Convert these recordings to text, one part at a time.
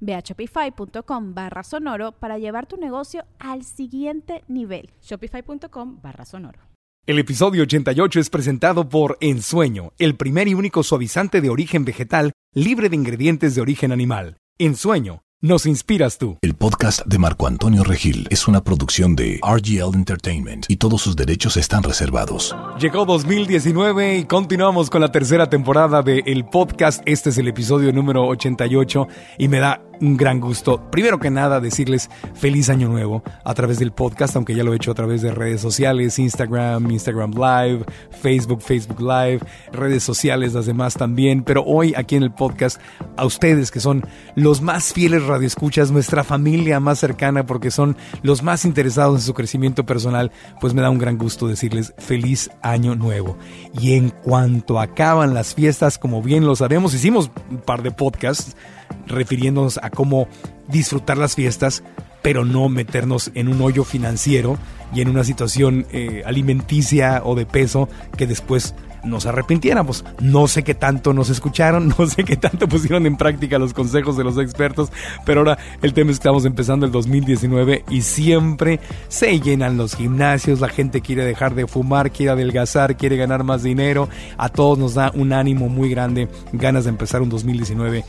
Ve a shopify.com barra sonoro para llevar tu negocio al siguiente nivel. Shopify.com barra sonoro. El episodio 88 es presentado por Ensueño, el primer y único suavizante de origen vegetal libre de ingredientes de origen animal. Ensueño nos inspiras tú. El podcast de Marco Antonio Regil es una producción de RGL Entertainment y todos sus derechos están reservados. Llegó 2019 y continuamos con la tercera temporada de el podcast. Este es el episodio número 88 y me da un gran gusto. Primero que nada, decirles feliz año nuevo a través del podcast, aunque ya lo he hecho a través de redes sociales, Instagram, Instagram Live, Facebook, Facebook Live, redes sociales, las demás también. Pero hoy aquí en el podcast, a ustedes que son los más fieles radioescuchas, nuestra familia más cercana, porque son los más interesados en su crecimiento personal, pues me da un gran gusto decirles feliz año nuevo. Y en cuanto acaban las fiestas, como bien lo sabemos, hicimos un par de podcasts refiriéndonos a cómo disfrutar las fiestas, pero no meternos en un hoyo financiero y en una situación eh, alimenticia o de peso que después nos arrepintiéramos. No sé qué tanto nos escucharon, no sé qué tanto pusieron en práctica los consejos de los expertos, pero ahora el tema es que estamos empezando el 2019 y siempre se llenan los gimnasios, la gente quiere dejar de fumar, quiere adelgazar, quiere ganar más dinero, a todos nos da un ánimo muy grande, ganas de empezar un 2019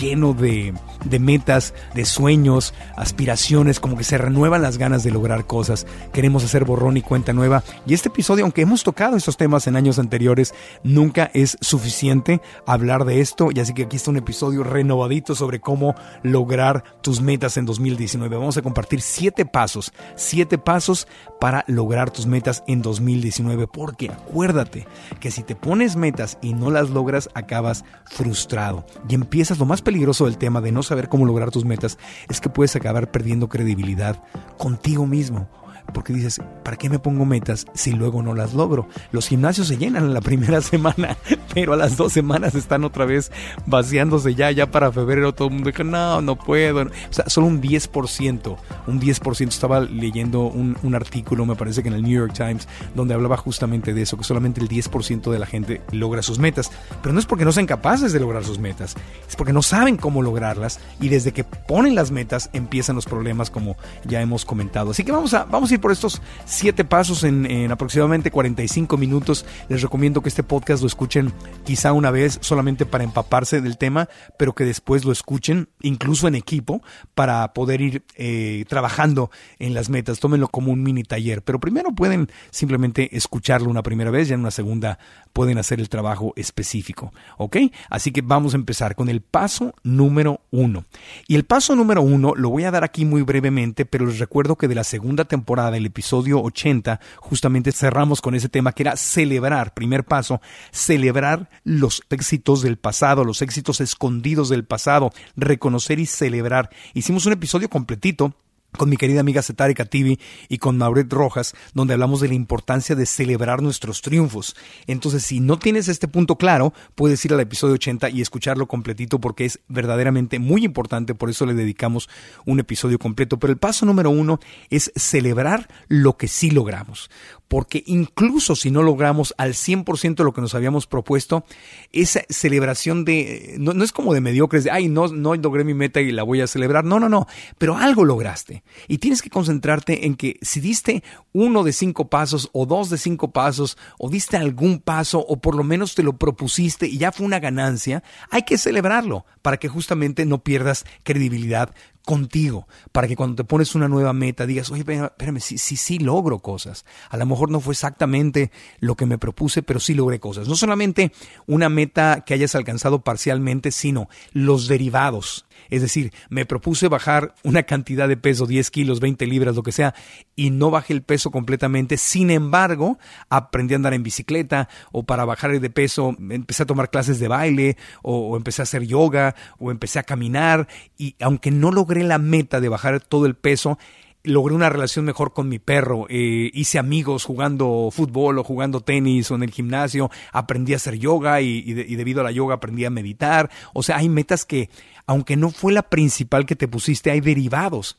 lleno de, metas, de sueños, aspiraciones, como que se renuevan las ganas de lograr cosas. Queremos hacer borrón y cuenta nueva. Y este episodio, aunque hemos tocado estos temas en años anteriores, nunca es suficiente hablar de esto. Y así que aquí está un episodio renovadito sobre cómo lograr tus metas en 2019. Vamos a compartir siete pasos, siete pasos para lograr tus metas en 2019. Porque acuérdate que si te pones metas y no las logras, acabas frustrado y empiezas lo más peligroso del tema de no saber cómo lograr tus metas es que puedes acabar perdiendo credibilidad contigo mismo porque dices, ¿para qué me pongo metas si luego no las logro? Los gimnasios se llenan en la primera semana, pero a las dos semanas están otra vez vaciándose ya, ya para febrero todo el mundo dice, no, no puedo. O sea, solo un 10%, un 10%. Estaba leyendo un, un artículo, me parece que en el New York Times, donde hablaba justamente de eso, que solamente el 10% de la gente logra sus metas. Pero no es porque no sean capaces de lograr sus metas, es porque no saben cómo lograrlas y desde que ponen las metas empiezan los problemas como ya hemos comentado. Así que vamos a, vamos a ir por estos siete pasos en, en, aproximadamente 45 minutos. Les recomiendo que este podcast lo escuchen quizá una vez solamente para empaparse del tema, pero que después lo escuchen incluso en equipo para poder ir eh, trabajando en las metas. Tómenlo como un mini taller, pero primero pueden simplemente escucharlo una primera vez y en una segunda pueden hacer el trabajo específico. ¿Ok? Así que vamos a empezar con el paso número uno. Y el paso número uno lo voy a dar aquí muy brevemente, pero les recuerdo que de la segunda temporada del episodio 80, justamente cerramos con ese tema que era celebrar, primer paso, celebrar los éxitos del pasado, los éxitos escondidos del pasado, reconocer y celebrar. Hicimos un episodio completito con mi querida amiga Cetari Cativi y con Mauret Rojas, donde hablamos de la importancia de celebrar nuestros triunfos. Entonces, si no tienes este punto claro, puedes ir al episodio 80 y escucharlo completito porque es verdaderamente muy importante, por eso le dedicamos un episodio completo. Pero el paso número uno es celebrar lo que sí logramos porque incluso si no logramos al 100% lo que nos habíamos propuesto, esa celebración de, no, es como de mediocres, de, ay, no, no logré mi meta y la voy a celebrar, no, no, no, pero algo lograste. Y tienes que concentrarte en que si diste uno de cinco pasos o dos de cinco pasos o diste algún paso o por lo menos te lo propusiste y ya fue una ganancia, hay que celebrarlo para que justamente no pierdas credibilidad contigo, para que cuando te pones una nueva meta digas, oye, espérame, sí, sí, sí logro cosas. A lo mejor no fue exactamente lo que me propuse, pero sí logré cosas. No solamente una meta que hayas alcanzado parcialmente, sino los derivados. Es decir, me propuse bajar una cantidad de peso, 10 kilos, 20 libras, lo que sea, y no bajé el peso completamente. Sin embargo, aprendí a andar en bicicleta o para bajar de peso empecé a tomar clases de baile o, empecé a hacer yoga o empecé a caminar y aunque no logré la meta de bajar todo el peso, logré una relación mejor con mi perro, eh, hice amigos jugando fútbol o jugando tenis o en el gimnasio, aprendí a hacer yoga y, y, debido a la yoga aprendí a meditar. O sea, hay metas que, aunque no fue la principal que te pusiste, hay derivados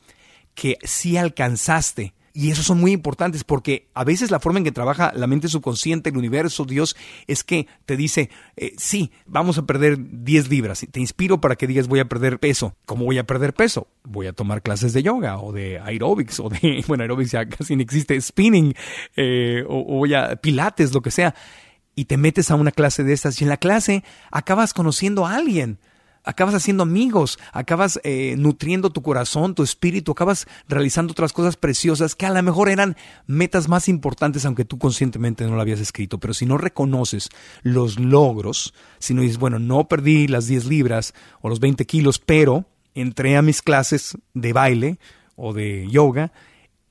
que sí alcanzaste y esos son muy importantes porque a veces la forma en que trabaja la mente subconsciente, el universo, Dios, es que te dice, eh, sí, vamos a perder 10 libras. Te inspiro para que digas, voy a perder peso. ¿Cómo voy a perder peso? Voy a tomar clases de yoga o de aerobics o de, bueno, aerobics ya casi no existe, spinning eh, o, o voy a pilates, lo que sea. Y te metes a una clase de estas y en la clase acabas conociendo a alguien acabas haciendo amigos, acabas eh, nutriendo tu corazón, tu espíritu, acabas realizando otras cosas preciosas que a lo mejor eran metas más importantes aunque tú conscientemente no lo habías escrito. Pero si no reconoces los logros, si no dices, bueno, no perdí las 10 libras o los 20 kilos, pero entré a mis clases de baile o de yoga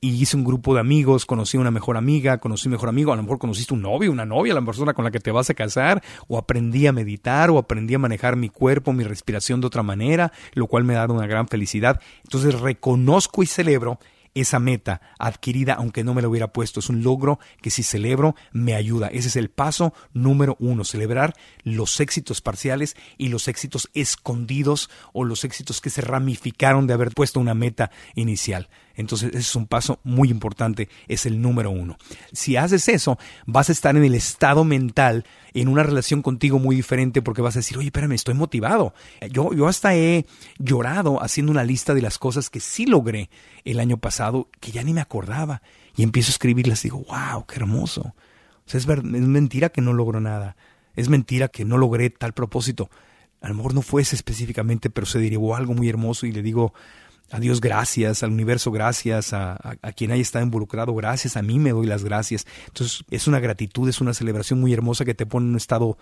y hice un grupo de amigos, conocí a una mejor amiga, conocí un mejor amigo, a lo mejor conociste un novio, una novia, la persona con la que te vas a casar, o aprendí a meditar, o aprendí a manejar mi cuerpo, mi respiración de otra manera, lo cual me dado una gran felicidad. Entonces reconozco y celebro esa meta adquirida, aunque no me la hubiera puesto. Es un logro que si celebro me ayuda. Ese es el paso número uno, celebrar los éxitos parciales y los éxitos escondidos o los éxitos que se ramificaron de haber puesto una meta inicial. Entonces, ese es un paso muy importante, es el número uno. Si haces eso, vas a estar en el estado mental, en una relación contigo muy diferente, porque vas a decir, oye, espérame, estoy motivado. Yo, yo hasta he llorado haciendo una lista de las cosas que sí logré el año pasado, que ya ni me acordaba. Y empiezo a escribirlas y digo, wow, qué hermoso. O sea, es, es mentira que no logro nada. Es mentira que no logré tal propósito. A lo mejor no fuese específicamente, pero se derivó algo muy hermoso y le digo, a Dios gracias, al universo gracias, a, quien haya estado involucrado gracias, a mí me doy las gracias. Entonces es una gratitud, es una celebración muy hermosa que te pone en un estado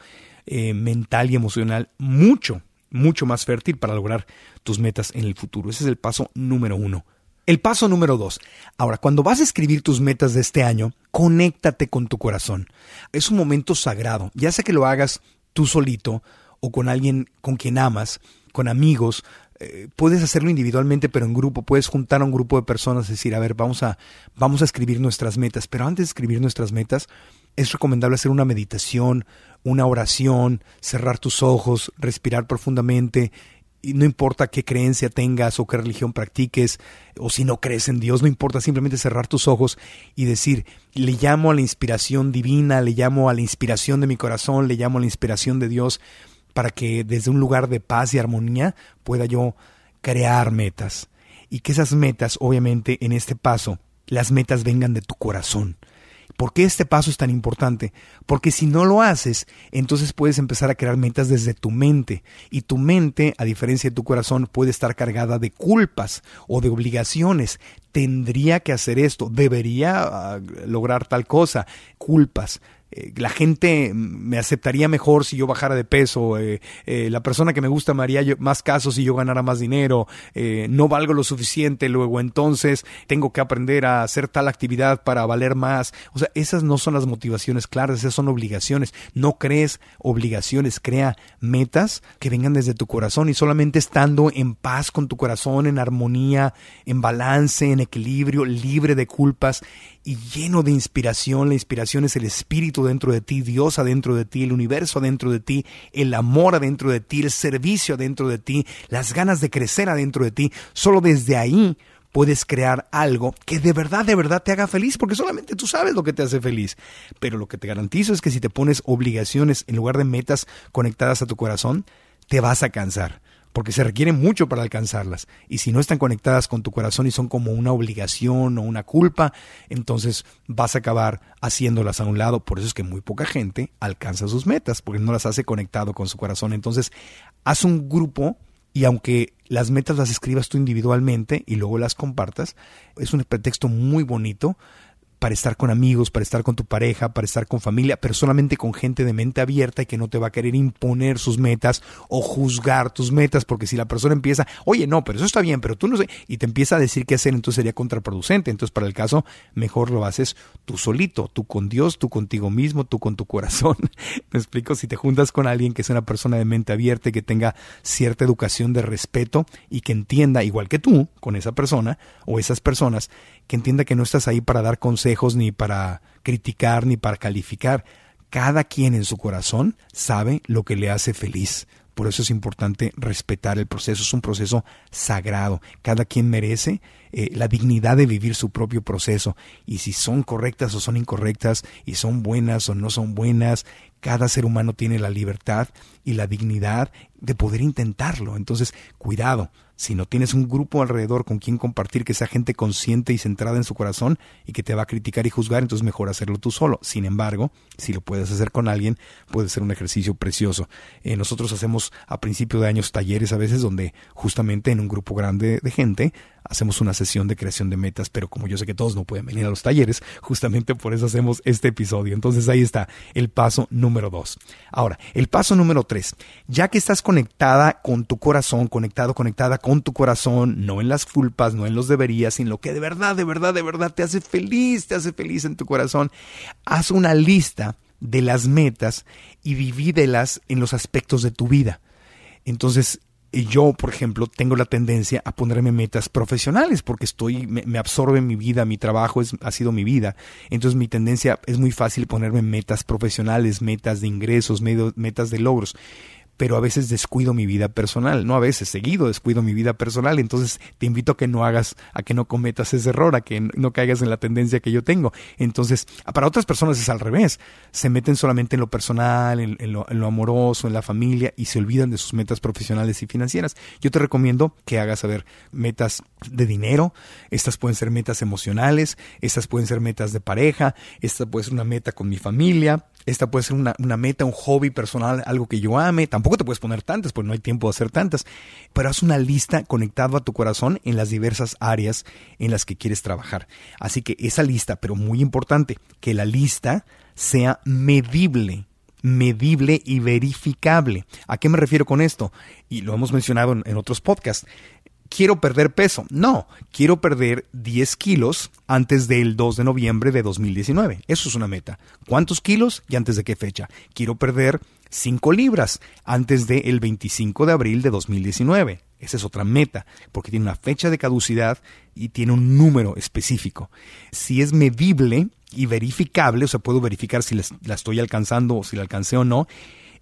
eh, mental y emocional mucho, mucho más fértil para lograr tus metas en el futuro. Ese es el paso número uno. El paso número dos. Ahora, cuando vas a escribir tus metas de este año, conéctate con tu corazón. Es un momento sagrado, ya sea que lo hagas tú solito o con alguien con quien amas, con amigos, eh, puedes hacerlo individualmente, pero en grupo, puedes juntar a un grupo de personas, y decir, a ver, vamos a, vamos a escribir nuestras metas, pero antes de escribir nuestras metas, es recomendable hacer una meditación, una oración, cerrar tus ojos, respirar profundamente, y no importa qué creencia tengas o qué religión practiques, o si no crees en Dios, no importa, simplemente cerrar tus ojos y decir, le llamo a la inspiración divina, le llamo a la inspiración de mi corazón, le llamo a la inspiración de Dios, para que desde un lugar de paz y armonía pueda yo crear metas. Y que esas metas, obviamente, en este paso, las metas vengan de tu corazón. ¿Por qué este paso es tan importante? Porque si no lo haces, entonces puedes empezar a crear metas desde tu mente. Y tu mente, a diferencia de tu corazón, puede estar cargada de culpas o de obligaciones. Tendría que hacer esto, debería ah, lograr tal cosa, culpas. Eh, la gente me aceptaría mejor si yo bajara de peso, eh, eh, la persona que me gusta me haría más caso si yo ganara más dinero, no valgo lo suficiente, luego entonces tengo que aprender a hacer tal actividad para valer más. O sea, esas no son las motivaciones claras, esas son obligaciones. No crees obligaciones, crea metas que vengan desde tu corazón y solamente estando en paz con tu corazón, en armonía, en balance, en equilibrio, libre de culpas y lleno de inspiración. La inspiración es el espíritu dentro de ti, Dios adentro de ti, el universo adentro de ti, el amor adentro de ti, el servicio adentro de ti, las ganas de crecer adentro de ti. Solo desde ahí puedes crear algo que de verdad, de verdad te haga feliz, porque solamente tú sabes lo que te hace feliz. Pero lo que te garantizo es que si te pones obligaciones en lugar de metas conectadas a tu corazón, te vas a cansar porque se requiere mucho para alcanzarlas. Y si no están conectadas con tu corazón y son como una obligación o una culpa, entonces vas a acabar haciéndolas a un lado. Por eso es que muy poca gente alcanza sus metas, porque no las hace conectado con su corazón. Entonces, haz un grupo Y aunque las metas las escribas tú individualmente y luego las compartas, es un pretexto muy bonito para estar con amigos, para estar con tu pareja, para estar con familia, pero solamente con gente de mente abierta y que no te va a querer imponer sus metas o juzgar tus metas, porque si la persona empieza, oye, no, pero eso está bien, pero tú no sé, y te empieza a decir qué hacer, entonces sería contraproducente. Entonces, para el caso, mejor lo haces tú solito, tú con Dios, tú contigo mismo, tú con tu corazón. Me explico, si te juntas con alguien que es una persona de mente abierta y que tenga cierta educación de respeto y que entienda, igual que tú, con esa persona o esas personas, que entienda que no estás ahí para dar consejos, ni para criticar, ni para calificar. Cada quien en su corazón sabe lo que le hace feliz. Por eso es importante respetar el proceso. Es un proceso sagrado. Cada quien merece eh, la dignidad de vivir su propio proceso. Y si son correctas o son incorrectas, y son buenas o no son buenas, cada ser humano tiene la libertad y la dignidad de poder intentarlo. Entonces, cuidado, si no tienes un grupo alrededor con quien compartir que sea gente consciente y centrada en su corazón y que te va a criticar y juzgar, entonces mejor hacerlo tú solo. Sin embargo, si lo puedes hacer con alguien, puede ser un ejercicio precioso. Eh, nosotros hacemos a principio de años talleres a veces donde justamente en un grupo grande de gente hacemos una sesión de creación de metas, pero como yo sé que todos no pueden venir a los talleres, justamente por eso hacemos este episodio. Entonces ahí está el paso número dos. Ahora, el paso número tres, ya que estás conectada con tu corazón, conectado, conectada con tu corazón, no en las culpas, no en los deberías, sino lo que de verdad, de verdad, de verdad te hace feliz, te hace feliz en tu corazón, haz una lista de las metas y divídelas en los aspectos de tu vida. Entonces, yo, por ejemplo, tengo la tendencia a ponerme metas profesionales porque estoy, me, absorbe mi vida, mi trabajo es, ha sido mi vida. Entonces mi tendencia es muy fácil ponerme metas profesionales, metas de ingresos, metas de logros pero a veces descuido mi vida personal, no a veces, seguido descuido mi vida personal, entonces te invito a que no hagas, a que no cometas ese error, a que no caigas en la tendencia que yo tengo. Entonces, para otras personas es al revés, se meten solamente en lo personal, en, lo, en lo amoroso, en la familia y se olvidan de sus metas profesionales y financieras. Yo te recomiendo que hagas, a ver, metas de dinero, estas pueden ser metas emocionales, estas pueden ser metas de pareja, esta puede ser una meta con mi familia, esta puede ser una, meta, un hobby personal, algo que yo ame. Tampoco te puedes poner tantas, porque no hay tiempo de hacer tantas. Pero haz una lista conectada a tu corazón en las diversas áreas en las que quieres trabajar. Así que esa lista, pero muy importante, que la lista sea medible medible y verificable. ¿A qué me refiero con esto? Y lo hemos mencionado en, en otros podcasts quiero perder peso. No, quiero perder 10 kilos antes del 2 de noviembre de 2019. Eso es una meta. ¿Cuántos kilos y antes de qué fecha? Quiero perder 5 libras antes del 25 de abril de 2019. Esa es otra meta, porque tiene una fecha de caducidad y tiene un número específico. Si es medible y verificable, o sea, puedo verificar si la estoy alcanzando o si la alcancé o no,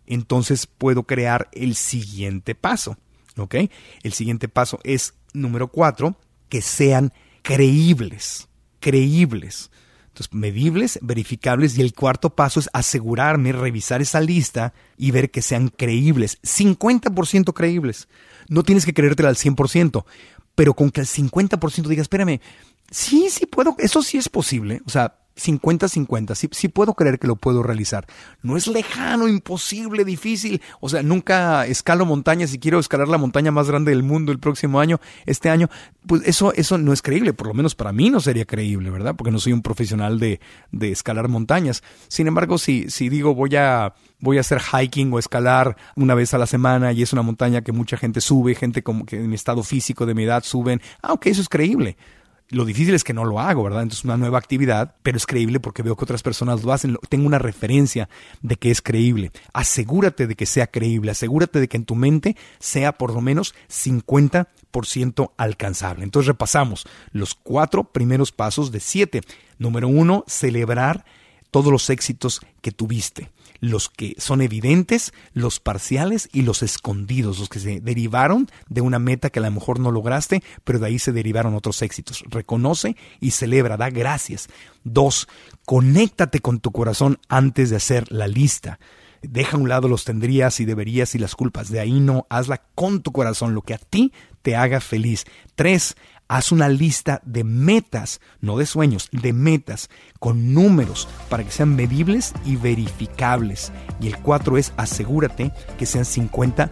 entonces puedo crear el siguiente paso. ¿Ok? El siguiente paso es, número cuatro, que sean creíbles. Creíbles. Entonces, medibles, verificables. Y el cuarto paso es asegurarme, revisar esa lista y ver que sean creíbles. 50% creíbles. No tienes que creértela al 100%, pero con que al 50% digas, espérame, sí, sí puedo, eso sí es posible. O sea, 50-50, sí, sí, puedo creer que lo puedo realizar. No es lejano, imposible, difícil. O sea, nunca escalo montañas y quiero escalar la montaña más grande del mundo el próximo año, este año. Pues eso, eso no es creíble, por lo menos para mí no sería creíble, ¿verdad? Porque no soy un profesional de, de escalar montañas. Sin embargo, si, si digo voy a, voy a hacer hiking o escalar una vez a la semana y es una montaña que mucha gente sube, gente como que en mi estado físico de mi edad suben, ah, eso es creíble. Lo difícil es que no lo hago, ¿verdad? Entonces es una nueva actividad, pero es creíble porque veo que otras personas lo hacen. Tengo una referencia de que es creíble. Asegúrate de que sea creíble. Asegúrate de que en tu mente sea por lo menos 50% alcanzable. Entonces repasamos los cuatro primeros pasos de siete. Número uno, celebrar todos los éxitos que tuviste los que son evidentes, los parciales y los escondidos, los que se derivaron de una meta que a lo mejor no lograste, pero de ahí se derivaron otros éxitos. Reconoce y celebra, da gracias. Dos, conéctate con tu corazón antes de hacer la lista. Deja a un lado los tendrías y deberías y las culpas. De ahí no, hazla con tu corazón, lo que a ti te haga feliz. Tres, Haz una lista de metas, no de sueños, de metas, con números para que sean medibles y verificables. Y el cuatro es asegúrate que sean 50%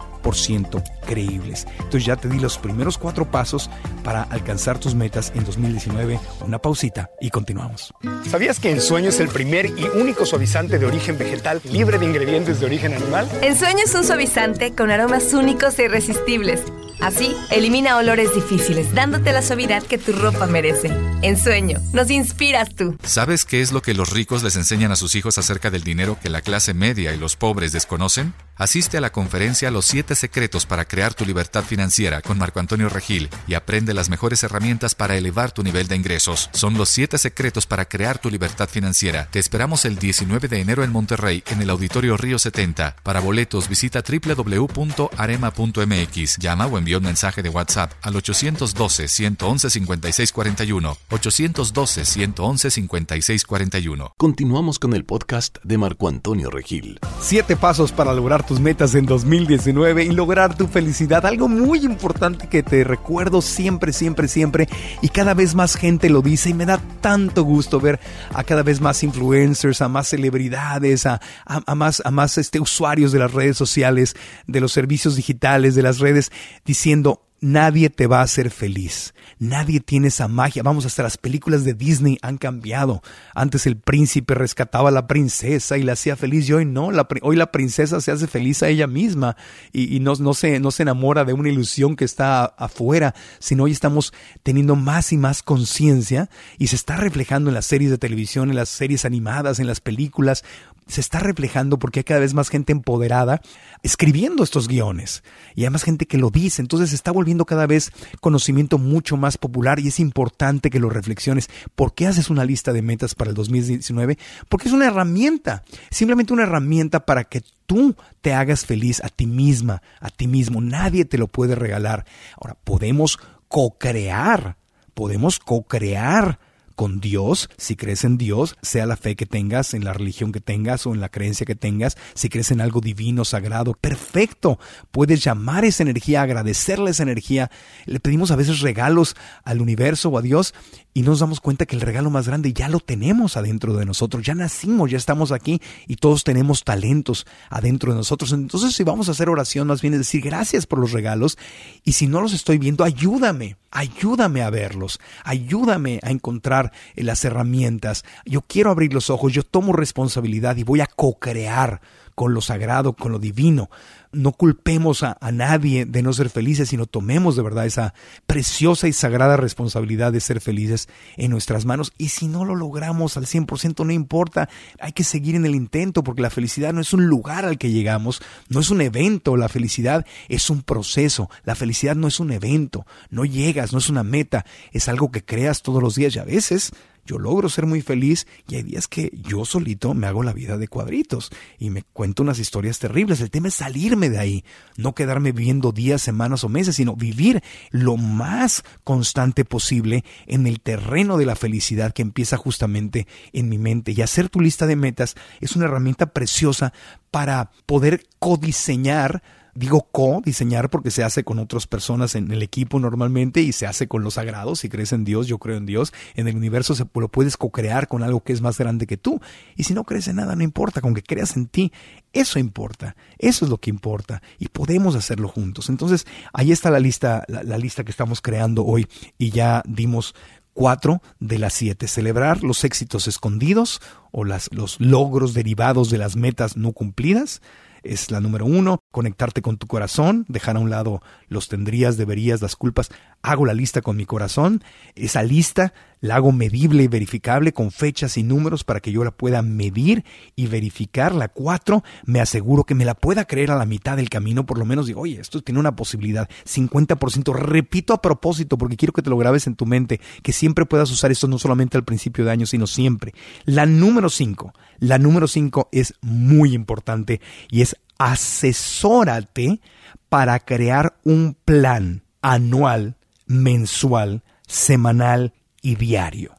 creíbles. Entonces ya te di los primeros cuatro pasos para alcanzar tus metas en 2019. Una pausita y continuamos. ¿Sabías que el sueño es el primer y único suavizante de origen vegetal libre de ingredientes de origen animal? El sueño es un suavizante con aromas únicos e irresistibles. Así, elimina olores difíciles, dándote la suavidad que tu ropa merece. En sueño, nos inspiras tú. ¿Sabes qué es lo que los ricos les enseñan a sus hijos acerca del dinero que la clase media y los pobres desconocen? Asiste a la conferencia Los 7 secretos para crear tu libertad financiera con Marco Antonio Regil y aprende las mejores herramientas para elevar tu nivel de ingresos. Son los 7 secretos para crear tu libertad financiera. Te esperamos el 19 de enero en Monterrey en el Auditorio Río 70. Para boletos visita www.arema.mx. Llama o envía un mensaje de WhatsApp al 812-111-5641. 812-111-5641. Continuamos con el podcast de Marco Antonio Regil. Siete pasos para lograr tus metas en 2019 y lograr tu felicidad. Algo muy importante que te recuerdo siempre, siempre, siempre. Y cada vez más gente lo dice y me da tanto gusto ver a cada vez más influencers, a más celebridades, a, a, más, a más este, usuarios de las redes sociales, de los servicios digitales, de las redes, diciendo, Nadie te va a hacer feliz. Nadie tiene esa magia. Vamos, hasta las películas de Disney han cambiado. Antes el príncipe rescataba a la princesa y la hacía feliz y hoy no. La, hoy la princesa se hace feliz a ella misma y, no, se, no se enamora de una ilusión que está afuera, sino hoy estamos teniendo más y más conciencia y se está reflejando en las series de televisión, en las series animadas, en las películas. Se está reflejando porque hay cada vez más gente empoderada escribiendo estos guiones y hay más gente que lo dice. Entonces se está volviendo viendo cada vez conocimiento mucho más popular y es importante que lo reflexiones. ¿Por qué haces una lista de metas para el 2019? Porque es una herramienta, simplemente una herramienta para que tú te hagas feliz a ti misma, a ti mismo. Nadie te lo puede regalar. Ahora, podemos co-crear, podemos co-crear con Dios, si crees en Dios, sea la fe que tengas, en la religión que tengas o en la creencia que tengas, si crees en algo divino, sagrado, perfecto. Puedes llamar esa energía, agradecerle esa energía. Le pedimos a veces regalos al universo o a Dios y nos damos cuenta que el regalo más grande ya lo tenemos adentro de nosotros, ya nacimos, ya estamos aquí y todos tenemos talentos adentro de nosotros. Entonces si vamos a hacer oración, más bien es decir gracias por los regalos y si no los estoy viendo, ayúdame, ayúdame a verlos, ayúdame a encontrar las herramientas. Yo quiero abrir los ojos, yo tomo responsabilidad y voy a co-crear con lo sagrado, con lo divino. No culpemos a, nadie de no ser felices, sino tomemos de verdad esa preciosa y sagrada responsabilidad de ser felices en nuestras manos. Y si no lo logramos al 100%, no importa, hay que seguir en el intento, porque la felicidad no es un lugar al que llegamos, no es un evento, la felicidad es un proceso, la felicidad no es un evento, no llegas, no es una meta, es algo que creas todos los días y a veces yo logro ser muy feliz y hay días que yo solito me hago la vida de cuadritos y me cuento unas historias terribles. El tema es salirme de ahí, no quedarme viviendo días, semanas o meses, sino vivir lo más constante posible en el terreno de la felicidad que empieza justamente en mi mente. Y hacer tu lista de metas es una herramienta preciosa para poder codiseñar Digo co-diseñar porque se hace con otras personas en el equipo normalmente y se hace con los sagrados. Si crees en Dios, yo creo en Dios. En el universo se lo puedes co-crear con algo que es más grande que tú. Y si no crees en nada, no importa. Con que creas en ti, eso importa. Eso es lo que importa. Y podemos hacerlo juntos. Entonces, ahí está la lista, la, lista que estamos creando hoy. Y ya dimos cuatro de las siete. Celebrar los éxitos escondidos o las, los logros derivados de las metas no cumplidas es la número uno, conectarte con tu corazón, dejar a un lado los tendrías, deberías, las culpas. Hago la lista con mi corazón, esa lista la hago medible y verificable con fechas y números para que yo la pueda medir y verificar. La cuatro, me aseguro que me la pueda creer a la mitad del camino, por lo menos digo, oye, esto tiene una posibilidad, 50%. Repito a propósito, porque quiero que te lo grabes en tu mente, que siempre puedas usar esto no solamente al principio de año, sino siempre. La número cinco, la número cinco es muy importante y es asesórate para crear un plan anual, mensual, semanal y diario.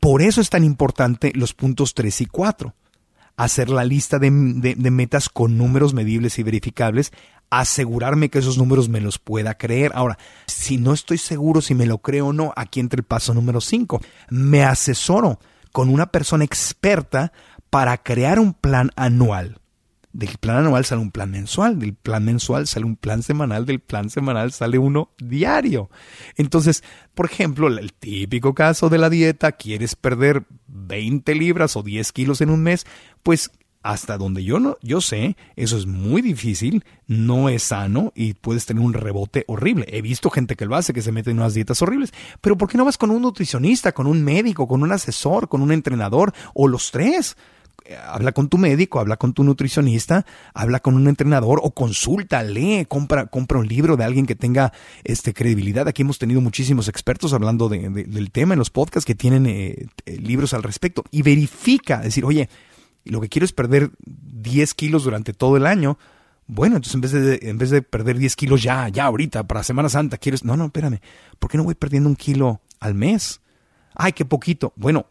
Por eso es tan importante los puntos 3 y 4. hacer la lista de, metas con números medibles y verificables, asegurarme que esos números me los pueda creer. Ahora, si no estoy seguro si me lo creo o no, aquí entra el paso número 5. Me asesoro con una persona experta para crear un plan anual. Del plan anual sale un plan mensual, del plan mensual sale un plan semanal, del plan semanal sale uno diario. Entonces, por ejemplo, el típico caso de la dieta, quieres perder 20 libras o 10 kilos en un mes, pues hasta donde yo no, yo sé, eso es muy difícil, no es sano y puedes tener un rebote horrible. He visto gente que lo hace, que se mete en unas dietas horribles. Pero ¿por qué no vas con un nutricionista, con un médico, con un asesor, con un entrenador o los tres? Habla con tu médico, habla con tu nutricionista, habla con un entrenador o consulta, lee, compra, compra un libro de alguien que tenga este, credibilidad. Aquí hemos tenido muchísimos expertos hablando del tema en los podcasts que tienen eh, eh, libros al respecto y verifica, decir, oye, lo que quiero es perder 10 kilos durante todo el año. Bueno, entonces en vez de, en vez de perder 10 kilos ya, ya ahorita, para Semana Santa, quieres, no, no, espérame, ¿por qué no voy perdiendo un kilo al mes? Ay, qué poquito. Bueno,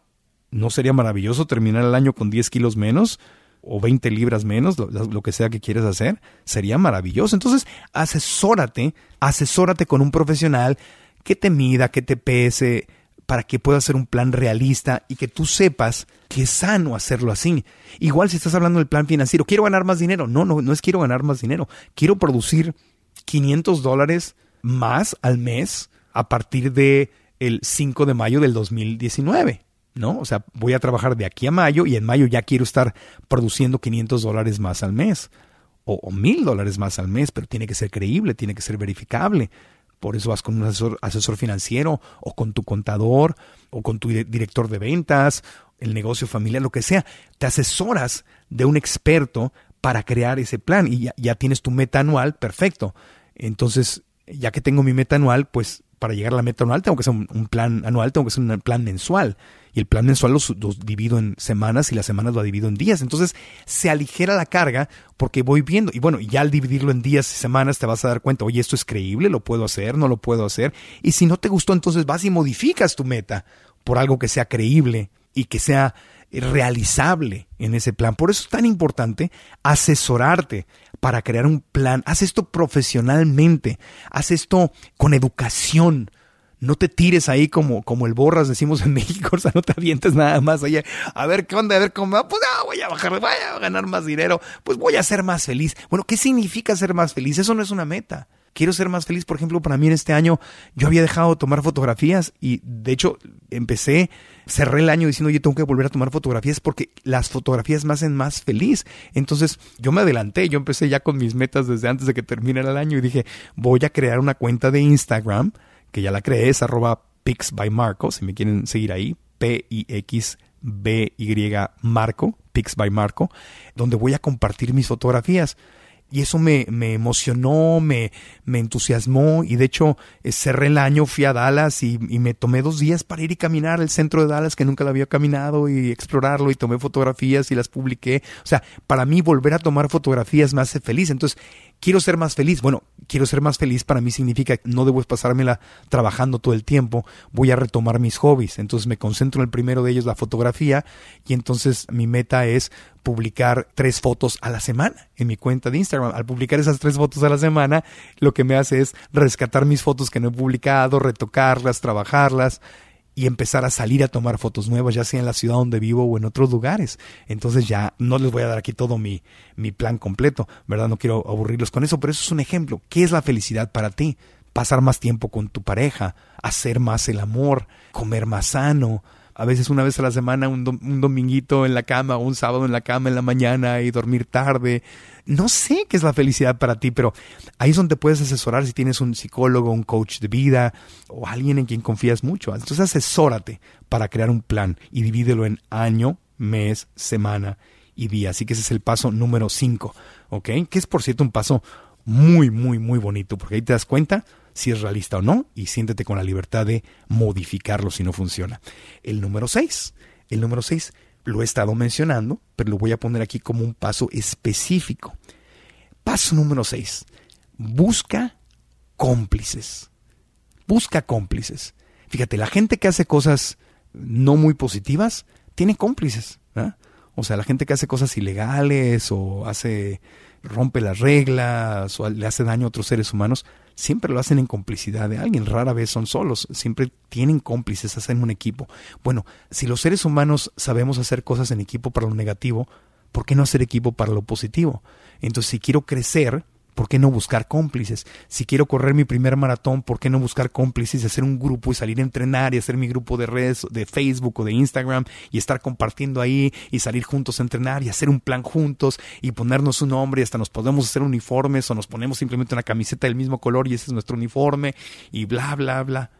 ¿No sería maravilloso terminar el año con 10 kilos menos? o 20 libras menos, lo, que sea que quieres hacer, sería maravilloso. Entonces, asesórate, asesórate con un profesional que te mida, que te pese, para que pueda hacer un plan realista y que tú sepas que es sano hacerlo así. Igual si estás hablando del plan financiero, quiero ganar más dinero. No, no, no es quiero ganar más dinero. Quiero producir 500 dólares más al mes a partir de el 5 de mayo del 2019. ¿No? O sea, voy a trabajar de aquí a mayo y en mayo ya quiero estar produciendo 500 dólares más al mes o, mil dólares más al mes, pero tiene que ser creíble, tiene que ser verificable. Por eso vas con un asesor, asesor financiero o con tu contador o con tu director de ventas, el negocio familiar, lo que sea. Te asesoras de un experto para crear ese plan y ya, tienes tu meta anual, perfecto. Entonces, ya que tengo mi meta anual, pues para llegar a la meta anual tengo que hacer un, plan anual, tengo que hacer un plan mensual. Y el plan mensual los, divido en semanas y las semanas lo divido en días. Entonces se aligera la carga porque voy viendo. Y bueno, ya al dividirlo en días y semanas te vas a dar cuenta, oye, esto es creíble, lo puedo hacer, no lo puedo hacer. Y si no te gustó, entonces vas y modificas tu meta por algo que sea creíble y que sea realizable en ese plan. Por eso es tan importante asesorarte para crear un plan. Haz esto profesionalmente, haz esto con educación. No te tires ahí como, como el borras, decimos en México, o sea, no te avientes nada más allá. A ver qué onda, a ver cómo va. Pues ah, voy a bajar, voy a ganar más dinero, pues voy a ser más feliz. Bueno, ¿qué significa ser más feliz? Eso no es una meta quiero ser más feliz. Por ejemplo, para mí en este año yo había dejado de tomar fotografías y de hecho empecé, cerré el año diciendo yo tengo que volver a tomar fotografías porque las fotografías me hacen más feliz. Entonces yo me adelanté, yo empecé ya con mis metas desde antes de que terminara el año y dije voy a crear una cuenta de Instagram que ya la creé, es arroba Pix by Marco, si me quieren seguir ahí, P-I-X B-Y Marco, Pix by Marco, donde voy a compartir mis fotografías. Y eso me, me emocionó, me, me, entusiasmó y de hecho eh, cerré el año, fui a Dallas y, me tomé dos días para ir y caminar al centro de Dallas que nunca lo había caminado y explorarlo y tomé fotografías y las publiqué. O sea, para mí volver a tomar fotografías me hace feliz. Entonces, quiero ser más feliz. Bueno, quiero ser más feliz para mí significa que no debo pasármela trabajando todo el tiempo. Voy a retomar mis hobbies. Entonces me concentro en el primero de ellos, la fotografía, y entonces mi meta es publicar tres fotos a la semana en mi cuenta de Instagram. Al publicar esas tres fotos a la semana, lo que me hace es rescatar mis fotos que no he publicado, retocarlas, trabajarlas y empezar a salir a tomar fotos nuevas, ya sea en la ciudad donde vivo o en otros lugares. Entonces ya no les voy a dar aquí todo mi, mi plan completo, ¿verdad? No quiero aburrirlos con eso, pero eso es un ejemplo. ¿Qué es la felicidad para ti? Pasar más tiempo con tu pareja, hacer más el amor, comer más sano, a veces una vez a la semana, un, dominguito en la cama, o un sábado en la cama en la mañana y dormir tarde. No sé qué es la felicidad para ti, pero ahí es donde puedes asesorar si tienes un psicólogo, un coach de vida o alguien en quien confías mucho. Entonces asesórate para crear un plan y divídelo en año, mes, semana y día. Así que ese es el paso número 5, ¿ok? Que es por cierto un paso muy, muy, muy bonito, porque ahí te das cuenta si es realista o no y siéntete con la libertad de modificarlo si no funciona. El número 6. El número 6 lo he estado mencionando, pero lo voy a poner aquí como un paso específico. Paso número 6. Busca cómplices. Busca cómplices. Fíjate, la gente que hace cosas no muy positivas tiene cómplices. O sea, la gente que hace cosas ilegales o hace rompe las reglas o le hace daño a otros seres humanos, siempre lo hacen en complicidad de alguien, rara vez son solos, siempre tienen cómplices, hacen un equipo. Bueno, si los seres humanos sabemos hacer cosas en equipo para lo negativo, ¿por qué no hacer equipo para lo positivo? Entonces, si quiero crecer, ¿por qué no buscar cómplices? Si quiero correr mi primer maratón, ¿por qué no buscar cómplices y hacer un grupo y salir a entrenar y hacer mi grupo de redes, de Facebook o de Instagram y estar compartiendo ahí y salir juntos a entrenar y hacer un plan juntos y ponernos un nombre y hasta nos podemos hacer uniformes o nos ponemos simplemente una camiseta del mismo color y ese es nuestro uniforme y bla, bla, bla.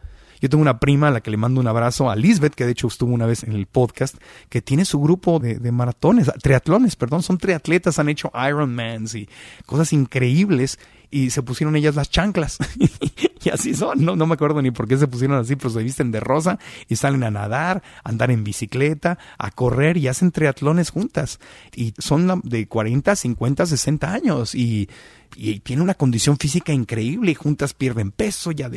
Yo tengo una prima a la que le mando un abrazo, a Lisbeth, que de hecho estuvo una vez en el podcast, que tiene su grupo de, maratones, triatlones, perdón, son triatletas, han hecho Ironmans y cosas increíbles y se pusieron ellas las chanclas. y así son, no, no me acuerdo ni por qué se pusieron así, pero se visten de rosa y salen a nadar, a andar en bicicleta, a correr y hacen triatlones juntas. Y son de 40, 50, 60 años y y tiene una condición física increíble y juntas pierden peso, ya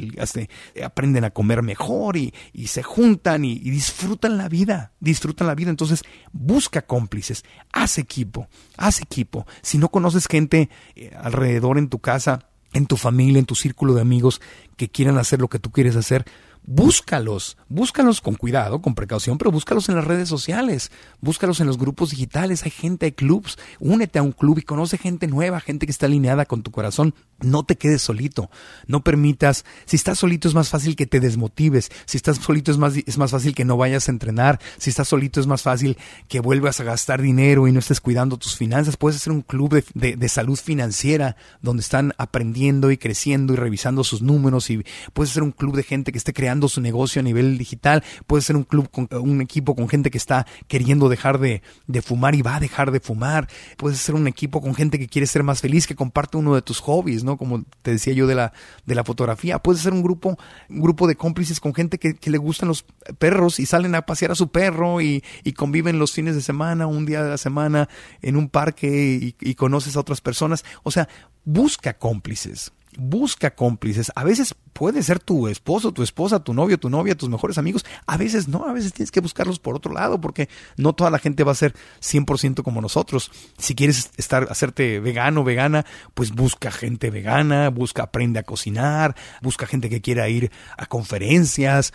aprenden a comer mejor y, se juntan y, disfrutan la vida, disfrutan la vida. Entonces busca cómplices, haz equipo, haz equipo. Si no conoces gente eh, alrededor en tu casa, en tu familia, en tu círculo de amigos que quieran hacer lo que tú quieres hacer, búscalos, búscalos con cuidado, con precaución, pero búscalos en las redes sociales, búscalos en los grupos digitales, hay gente, hay clubs, únete a un club y conoce gente nueva, gente que está alineada con tu corazón. No te quedes solito, no permitas, si estás solito es más fácil que te desmotives, si estás solito es más, es más fácil que no vayas a entrenar, si estás solito es más fácil que vuelvas a gastar dinero y no estés cuidando tus finanzas. Puedes hacer un club de, de salud financiera donde están aprendiendo y creciendo y revisando sus números y puedes hacer un club de gente que esté creando su negocio a nivel digital, puede ser un club con un equipo con gente que está queriendo dejar de, fumar y va a dejar de fumar, puede ser un equipo con gente que quiere ser más feliz, que comparte uno de tus hobbies, ¿no? Como te decía yo de la, de la fotografía, puede ser un grupo, un grupo de cómplices con gente que, le gustan los perros y salen a pasear a su perro y, conviven los fines de semana, un día de la semana en un parque y conoces a otras personas. O sea, busca cómplices busca cómplices. A veces puede ser tu esposo, tu esposa, tu novio, tu novia, tus mejores amigos. A veces no, a veces tienes que buscarlos por otro lado porque no toda la gente va a ser 100% como nosotros. Si quieres estar hacerte vegano, vegana, pues busca gente vegana, busca aprende a cocinar, busca gente que quiera ir a conferencias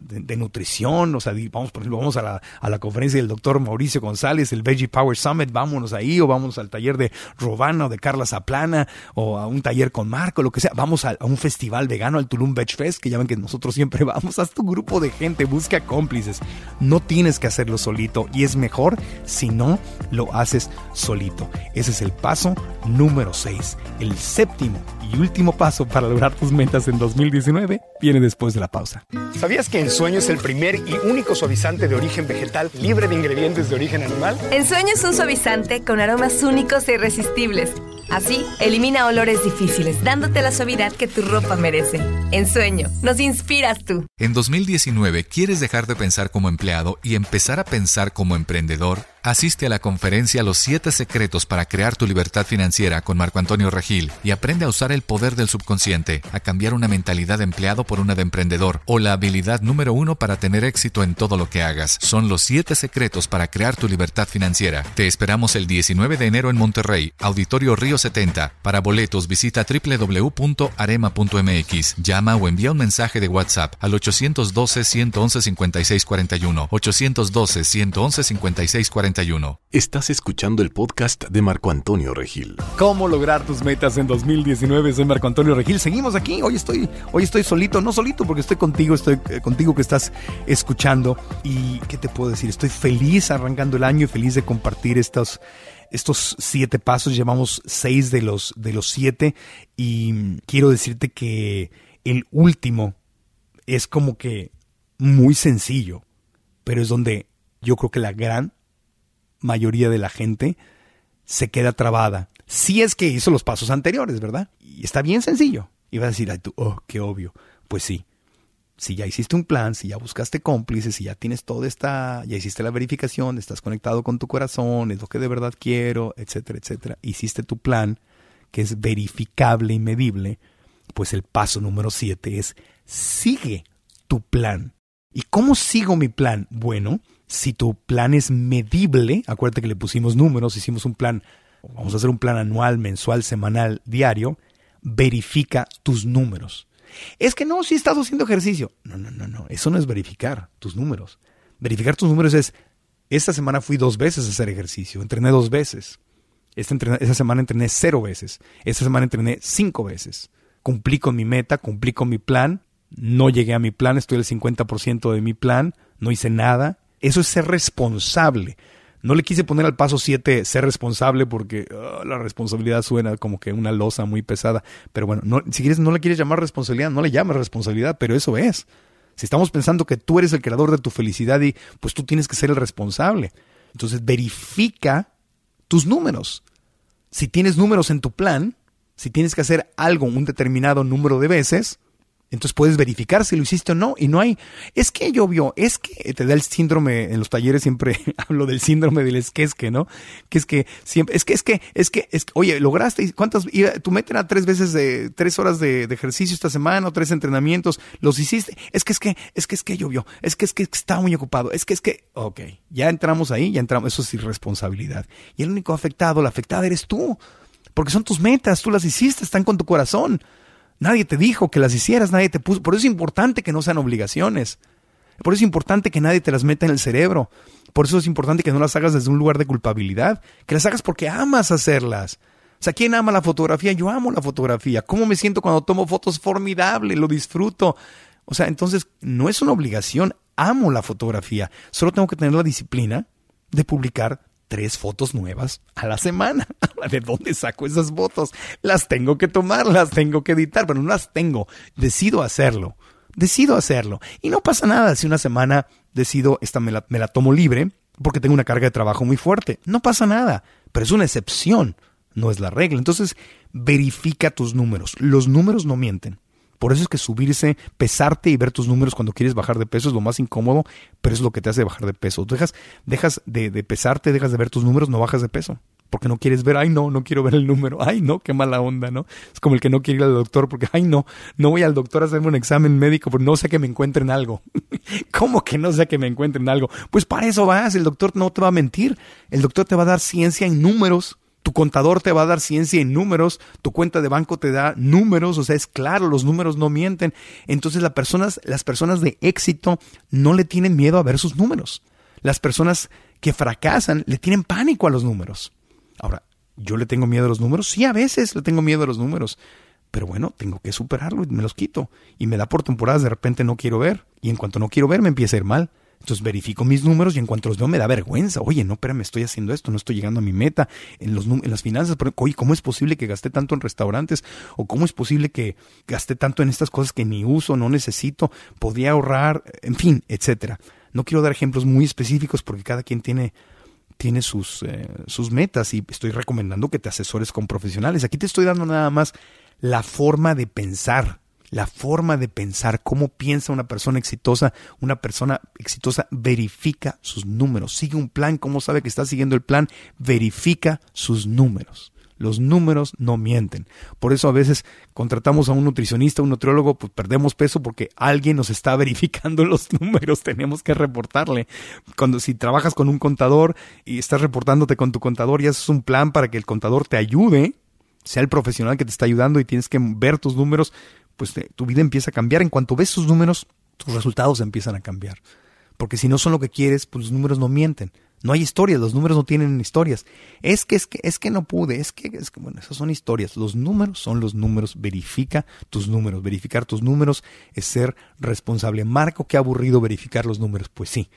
de, nutrición, o sea, vamos por ejemplo, vamos a la, a la conferencia del doctor Mauricio González, el Veggie Power Summit, vámonos ahí o vamos al taller de Robana o de Carla Zaplana o a un taller con Mar lo que sea, vamos a, un festival vegano, al Tulum Veg Fest, que ya ven que nosotros siempre vamos, haz tu grupo de gente, busca cómplices. No tienes que hacerlo solito y es mejor si no lo haces solito. Ese es el paso número 6. El séptimo y último paso para lograr tus metas en 2019 viene después de la pausa. ¿Sabías que Ensueño es el primer y único suavizante de origen vegetal libre de ingredientes de origen animal? Ensueño es un suavizante con aromas únicos e irresistibles. Así, elimina olores difíciles, dándote la suavidad que tu ropa merece. Ensueño, nos inspiras tú. En 2019, ¿quieres dejar de pensar como empleado y empezar a pensar como emprendedor? Asiste a la conferencia Los 7 secretos para crear tu libertad financiera con Marco Antonio Regil y aprende a usar el poder del subconsciente, a cambiar una mentalidad de empleado por una de emprendedor o la habilidad número uno para tener éxito en todo lo que hagas. Son los 7 secretos para crear tu libertad financiera. Te esperamos el 19 de enero en Monterrey, Auditorio Río 70. Para boletos visita www.arema.mx. Llama o envía un mensaje de WhatsApp al 812 111 5641. 812 111 5641 Estás escuchando el podcast de Marco Antonio Regil. ¿Cómo lograr tus metas en 2019? Soy Marco Antonio Regil. Seguimos aquí. Hoy estoy, hoy estoy solito, no solito porque estoy contigo, estoy eh, contigo que estás escuchando. ¿Y qué te puedo decir? Estoy feliz arrancando el año y feliz de compartir estos estos siete pasos, llevamos seis de los, de los siete y quiero decirte que el último es como que muy sencillo, pero es donde yo creo que la gran mayoría de la gente se queda trabada. Si es que hizo los pasos anteriores, ¿verdad? Y está bien sencillo. Y vas a decir, ay, tú, oh, qué obvio. Pues sí. Si ya hiciste un plan, si ya buscaste cómplices, si ya tienes toda esta, ya hiciste la verificación, estás conectado con tu corazón, es lo que de verdad quiero, etcétera, etcétera, hiciste tu plan, que es verificable y medible, pues el paso número siete es sigue tu plan. ¿Y cómo sigo mi plan? Bueno, si tu plan es medible, acuérdate que le pusimos números, hicimos un plan, vamos a hacer un plan anual, mensual, semanal, diario, verifica tus números. Es que no, si estás haciendo ejercicio. No, no, no, no, eso no es verificar tus números. Verificar tus números es, esta semana fui dos veces a hacer ejercicio, entrené dos veces. Esta, semana entrené cero veces. Esta semana entrené cinco veces. Cumplí con mi meta, cumplí con mi plan, no llegué a mi plan, estoy al 50% de mi plan, no hice nada. Eso es ser responsable. No le quise poner al paso 7 ser responsable porque ah, la responsabilidad suena como que una losa muy pesada. Pero bueno, no, si quieres, no le quieres llamar responsabilidad, no le llames responsabilidad, pero eso es. Si estamos pensando que tú eres el creador de tu felicidad y pues tú tienes que ser el responsable. Entonces verifica tus números. Si tienes números en tu plan, si tienes que hacer algo un determinado número de veces, entonces puedes verificar si lo hiciste o no. Y no hay, es que llovió, es que te da el síndrome, en los talleres siempre hablo del síndrome del esquesque, ¿no? Que es que siempre, es que, es que, es que, es que oye, lograste, ¿cuántas, tú meten a tres veces de, tres horas de, ejercicio esta semana o tres entrenamientos, los hiciste, es que, es que, es que, es que llovió, es que, es que, estaba muy ocupado, es que, es que, ok, ya entramos ahí, ya entramos, eso es irresponsabilidad. Y el único afectado, la afectada eres tú. Porque son tus metas, tú las hiciste, están con tu corazón. Nadie te dijo que las hicieras, nadie te puso. Por eso es importante que no sean obligaciones. Por eso es importante que nadie te las meta en el cerebro. Por eso es importante que no las hagas desde un lugar de culpabilidad. Que las hagas porque amas hacerlas. O sea, ¿quién ama la fotografía? Yo amo la fotografía. ¿Cómo me siento cuando tomo fotos? Formidable, lo disfruto. O sea, entonces no es una obligación. Amo la fotografía. Solo tengo que tener la disciplina de publicar tres fotos nuevas a la semana. ¿De dónde saco esas fotos? Las tengo que tomar, las tengo que editar, pero no las tengo. Decido hacerlo. Decido hacerlo. Y no pasa nada si una semana decido, esta me la, me la tomo libre porque tengo una carga de trabajo muy fuerte. No pasa nada, pero es una excepción, no es la regla. Entonces, verifica tus números. Los números no mienten. Por eso es que subirse, pesarte y ver tus números cuando quieres bajar de peso es lo más incómodo, pero es lo que te hace bajar de peso. Dejas, dejas de, pesarte, dejas de ver tus números, no bajas de peso porque no quieres ver, ay no, no quiero ver el número, ay no, qué mala onda, ¿no? Es como el que no quiere ir al doctor porque, ay no, no voy al doctor a hacerme un examen médico porque no sé que me encuentren algo. ¿Cómo que no sé que me encuentren algo? Pues para eso vas, el doctor no te va a mentir, el doctor te va a dar ciencia en números tu contador te va a dar ciencia en números, tu cuenta de banco te da números, o sea, es claro, los números no mienten. Entonces las personas, las personas de éxito no le tienen miedo a ver sus números. Las personas que fracasan le tienen pánico a los números. Ahora, ¿yo le tengo miedo a los números? Sí, a veces le tengo miedo a los números. Pero bueno, tengo que superarlo y me los quito. Y me da por temporadas, de repente no quiero ver. Y en cuanto no quiero ver, me empieza a ir mal. Entonces verifico mis números y en cuanto los veo me da vergüenza. Oye, no, espérame, estoy haciendo esto, no estoy llegando a mi meta en, los, en las finanzas. Oye, ¿cómo es posible que gasté tanto en restaurantes? ¿O cómo es posible que gasté tanto en estas cosas que ni uso, no necesito? Podía ahorrar, en fin, etcétera. No quiero dar ejemplos muy específicos porque cada quien tiene tiene sus, eh, sus metas y estoy recomendando que te asesores con profesionales. Aquí te estoy dando nada más la forma de pensar la forma de pensar, cómo piensa una persona exitosa. Una persona exitosa verifica sus números, sigue un plan, cómo sabe que está siguiendo el plan, verifica sus números. Los números no mienten. Por eso a veces contratamos a un nutricionista, un nutriólogo, pues perdemos peso porque alguien nos está verificando los números. Tenemos que reportarle. Cuando si trabajas con un contador y estás reportándote con tu contador y haces un plan para que el contador te ayude, sea el profesional que te está ayudando y tienes que ver tus números, pues tu vida empieza a cambiar. En cuanto ves tus números, tus resultados empiezan a cambiar. Porque si no son lo que quieres, pues los números no mienten. No hay historias, los números no tienen historias. Es que es que es que no pude, es que es que bueno, esas son historias. Los números son los números, verifica tus números. Verificar tus números es ser responsable. Marco, qué aburrido verificar los números. Pues sí,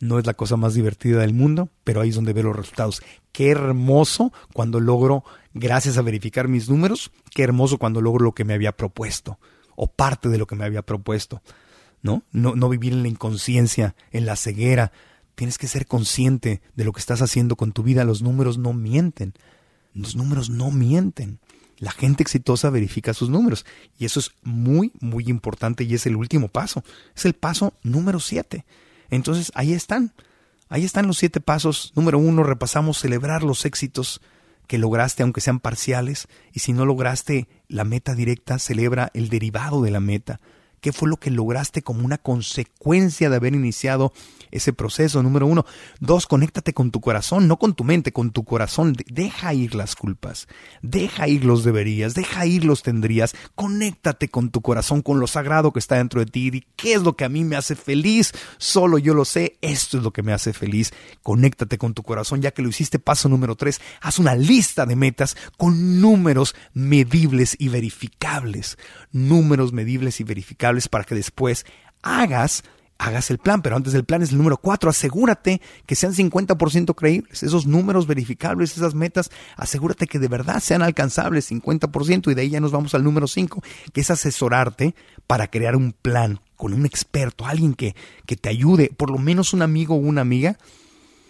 no es la cosa más divertida del mundo, pero ahí es donde veo los resultados. Qué hermoso cuando logro, gracias a verificar mis números, qué hermoso cuando logro lo que me había propuesto, o parte de lo que me había propuesto. ¿No? No, no vivir en la inconsciencia, en la ceguera. Tienes que ser consciente de lo que estás haciendo con tu vida. Los números no mienten. Los números no mienten. La gente exitosa verifica sus números. Y eso es muy, muy importante y es el último paso. Es el paso número siete. Entonces, ahí están. Ahí están los siete pasos. Número uno, repasamos celebrar los éxitos que lograste, aunque sean parciales. Y si no lograste la meta directa, celebra el derivado de la meta. ¿Qué fue lo que lograste como una consecuencia de haber iniciado ese proceso? Número uno. Dos, conéctate con tu corazón, no con tu mente, con tu corazón. Deja ir las culpas, deja ir los deberías, deja ir los tendrías. Conéctate con tu corazón, con lo sagrado que está dentro de ti. ¿Y qué es lo que a mí me hace feliz? Solo yo lo sé, esto es lo que me hace feliz. Conéctate con tu corazón, ya que lo hiciste. Paso número tres, haz una lista de metas con números medibles y verificables. Números medibles y verificables para que después hagas hagas el plan, pero antes del plan es el número cuatro, asegúrate que sean 50% creíbles, esos números verificables, esas metas, asegúrate que de verdad sean alcanzables 50% y de ahí ya nos vamos al número cinco, que es asesorarte para crear un plan con un experto, alguien que, que te ayude, por lo menos un amigo o una amiga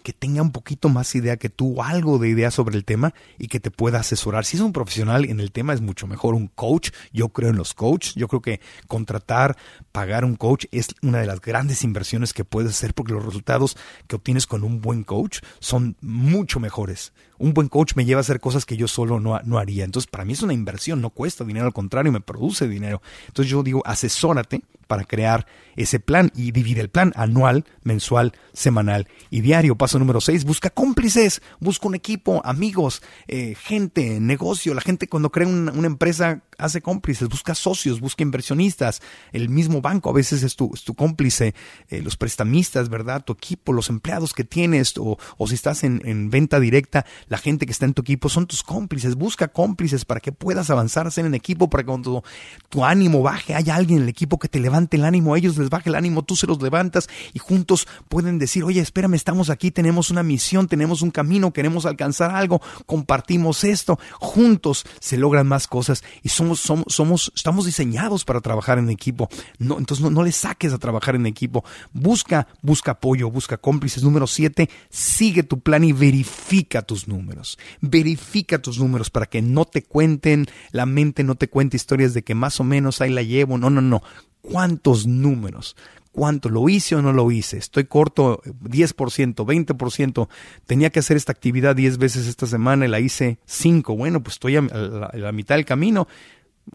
que tenga un poquito más idea que tú, algo de idea sobre el tema y que te pueda asesorar. Si es un profesional en el tema es mucho mejor un coach. Yo creo en los coaches. Yo creo que contratar, pagar un coach es una de las grandes inversiones que puedes hacer porque los resultados que obtienes con un buen coach son mucho mejores. Un buen coach me lleva a hacer cosas que yo solo no, no haría. Entonces, para mí es una inversión, no cuesta dinero, al contrario, me produce dinero. Entonces, yo digo, asesórate para crear ese plan y divide el plan anual, mensual, semanal y diario. Paso número 6, busca cómplices, busca un equipo, amigos, eh, gente, negocio. La gente cuando crea una, una, empresa hace cómplices, busca socios, busca inversionistas. El mismo banco a veces es tu, es tu cómplice, eh, los prestamistas, ¿verdad? Tu equipo, los empleados que tienes o, o si estás en, en, venta directa, la gente que está en tu equipo son tus cómplices. Busca cómplices para que puedas avanzar, hacer en equipo, para que cuando tu ánimo baje, haya alguien en el equipo que te levante el ánimo, a ellos les baje el ánimo, tú se los levantas y juntos pueden decir, oye, espérame, estamos aquí, tenemos una misión, tenemos un camino, queremos alcanzar algo, compartimos esto, juntos se logran más cosas y somos, somos, estamos diseñados para trabajar en equipo. Entonces no, no le saques a trabajar en equipo. Busca, busca apoyo, busca cómplices. Número siete, sigue tu plan y verifica tus números. Verifica tus números para que no te cuenten, la mente no te cuente historias de que más o menos ahí la llevo. No, no, no cuántos números, cuánto lo hice o no lo hice. Estoy corto 10%, 20%. Tenía que hacer esta actividad 10 veces esta semana y la hice 5. Bueno, pues estoy a la mitad del camino.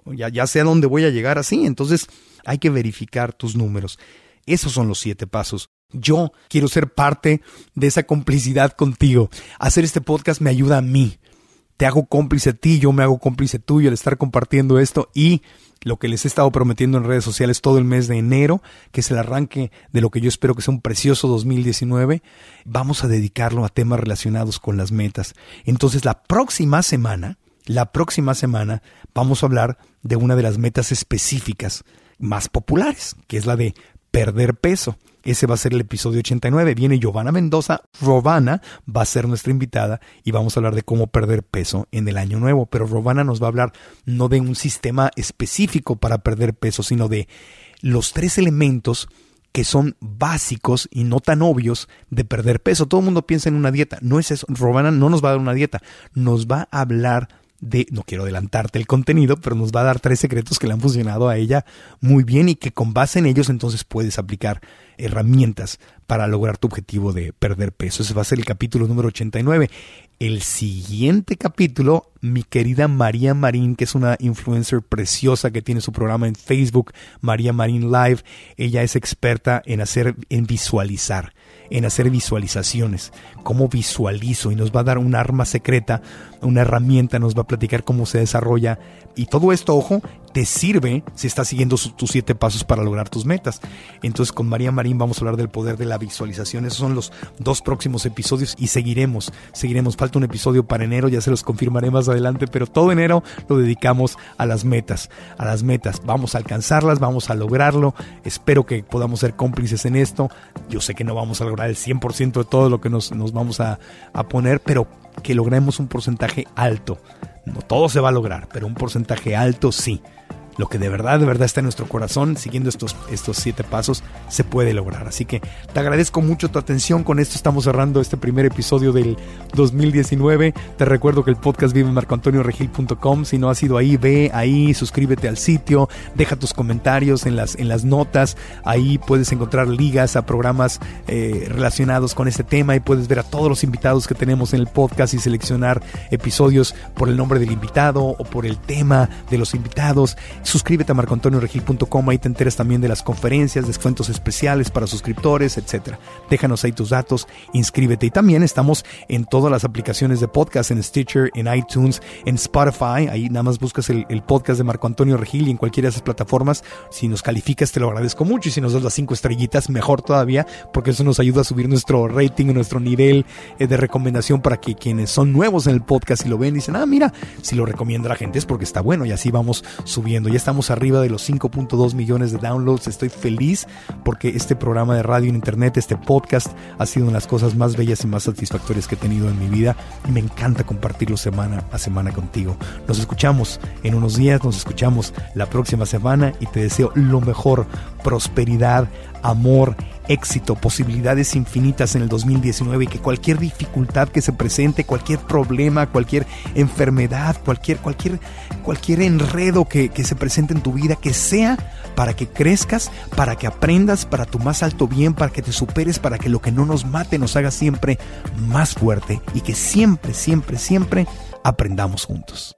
Ya, sé a dónde voy a llegar así. Entonces hay que verificar tus números. Esos son los siete pasos. Yo quiero ser parte de esa complicidad contigo. Hacer este podcast me ayuda a mí. Te hago cómplice a ti, yo me hago cómplice tuyo al estar compartiendo esto y lo que les he estado prometiendo en redes sociales todo el mes de enero, que es el arranque de lo que yo espero que sea un precioso 2019, vamos a dedicarlo a temas relacionados con las metas. Entonces la próxima semana, la próxima semana vamos a hablar de una de las metas específicas más populares, que es la de perder peso. Ese va a ser el episodio 89. Viene Giovanna Mendoza. Robana va a ser nuestra invitada y vamos a hablar de cómo perder peso en el año nuevo. Pero Robana nos va a hablar no de un sistema específico para perder peso, sino de los tres elementos que son básicos y no tan obvios de perder peso. Todo el mundo piensa en una dieta. No es eso. Robana no nos va a dar una dieta. Nos va a hablar de, no quiero adelantarte el contenido, pero nos va a dar tres secretos que le han funcionado a ella muy bien y que con base en ellos entonces puedes aplicar herramientas para lograr tu objetivo de perder peso. Ese va a ser el capítulo número 89. El siguiente capítulo, mi querida María Marín, que es una influencer preciosa que tiene su programa en Facebook, María Marín Live, ella es experta en hacer, en visualizar, en hacer visualizaciones, cómo visualizo y nos va a dar un arma secreta, una herramienta, nos va a platicar cómo se desarrolla y todo esto, ojo, te sirve si estás siguiendo tus siete pasos para lograr tus metas. Entonces con María Marín vamos a hablar del poder de la visualización. Esos son los dos próximos episodios y seguiremos, seguiremos. Falta un episodio para enero, ya se los confirmaré más adelante, pero todo enero lo dedicamos a las metas, a las metas. Vamos a alcanzarlas, vamos a lograrlo. Espero que podamos ser cómplices en esto. Yo sé que no vamos a lograr el 100% de todo lo que nos, nos vamos a poner, pero que logremos un porcentaje alto. No todo se va a lograr, pero un porcentaje alto sí lo que de verdad, de verdad está en nuestro corazón, siguiendo estos, estos siete pasos, se puede lograr. Así que te agradezco mucho tu atención. Con esto estamos cerrando este primer episodio del 2019. Te recuerdo que el podcast vive en marcoantonioregil.com. Si no has ido ahí, ve ahí, suscríbete al sitio, deja tus comentarios en las, en las notas. Ahí puedes encontrar ligas a programas eh, relacionados con este tema y puedes ver a todos los invitados que tenemos en el podcast y seleccionar episodios por el nombre del invitado o por el tema de los invitados suscríbete a marcoantonioregil.com, ahí te enteras también de las conferencias, descuentos especiales para suscriptores, etcétera. Déjanos ahí tus datos, inscríbete. Y también estamos en todas las aplicaciones de podcast, en Stitcher, en iTunes, en Spotify. Ahí nada más buscas el, el podcast de Marco Antonio Regil y en cualquiera de esas plataformas. Si nos calificas, te lo agradezco mucho. Y si nos das las cinco estrellitas, mejor todavía, porque eso nos ayuda a subir nuestro rating, nuestro nivel eh, de recomendación para que quienes son nuevos en el podcast y lo ven, dicen, ah, mira, si lo recomienda la gente es porque está bueno. Y así vamos subiendo. Ya estamos arriba de los 5.2 millones de downloads. Estoy feliz porque este programa de radio en internet, este podcast, ha sido una de las cosas más bellas y más satisfactorias que he tenido en mi vida. Y me encanta compartirlo semana a semana contigo. Nos escuchamos en unos días, nos escuchamos la próxima semana y te deseo lo mejor, prosperidad, amor, éxito, posibilidades infinitas en el 2019 y que cualquier dificultad que se presente, cualquier problema, cualquier enfermedad, cualquier, cualquier, cualquier enredo que, que se presente en tu vida, que sea para que crezcas, para que aprendas, para tu más alto bien, para que te superes, para que lo que no nos mate nos haga siempre más fuerte y que siempre, siempre, siempre aprendamos juntos.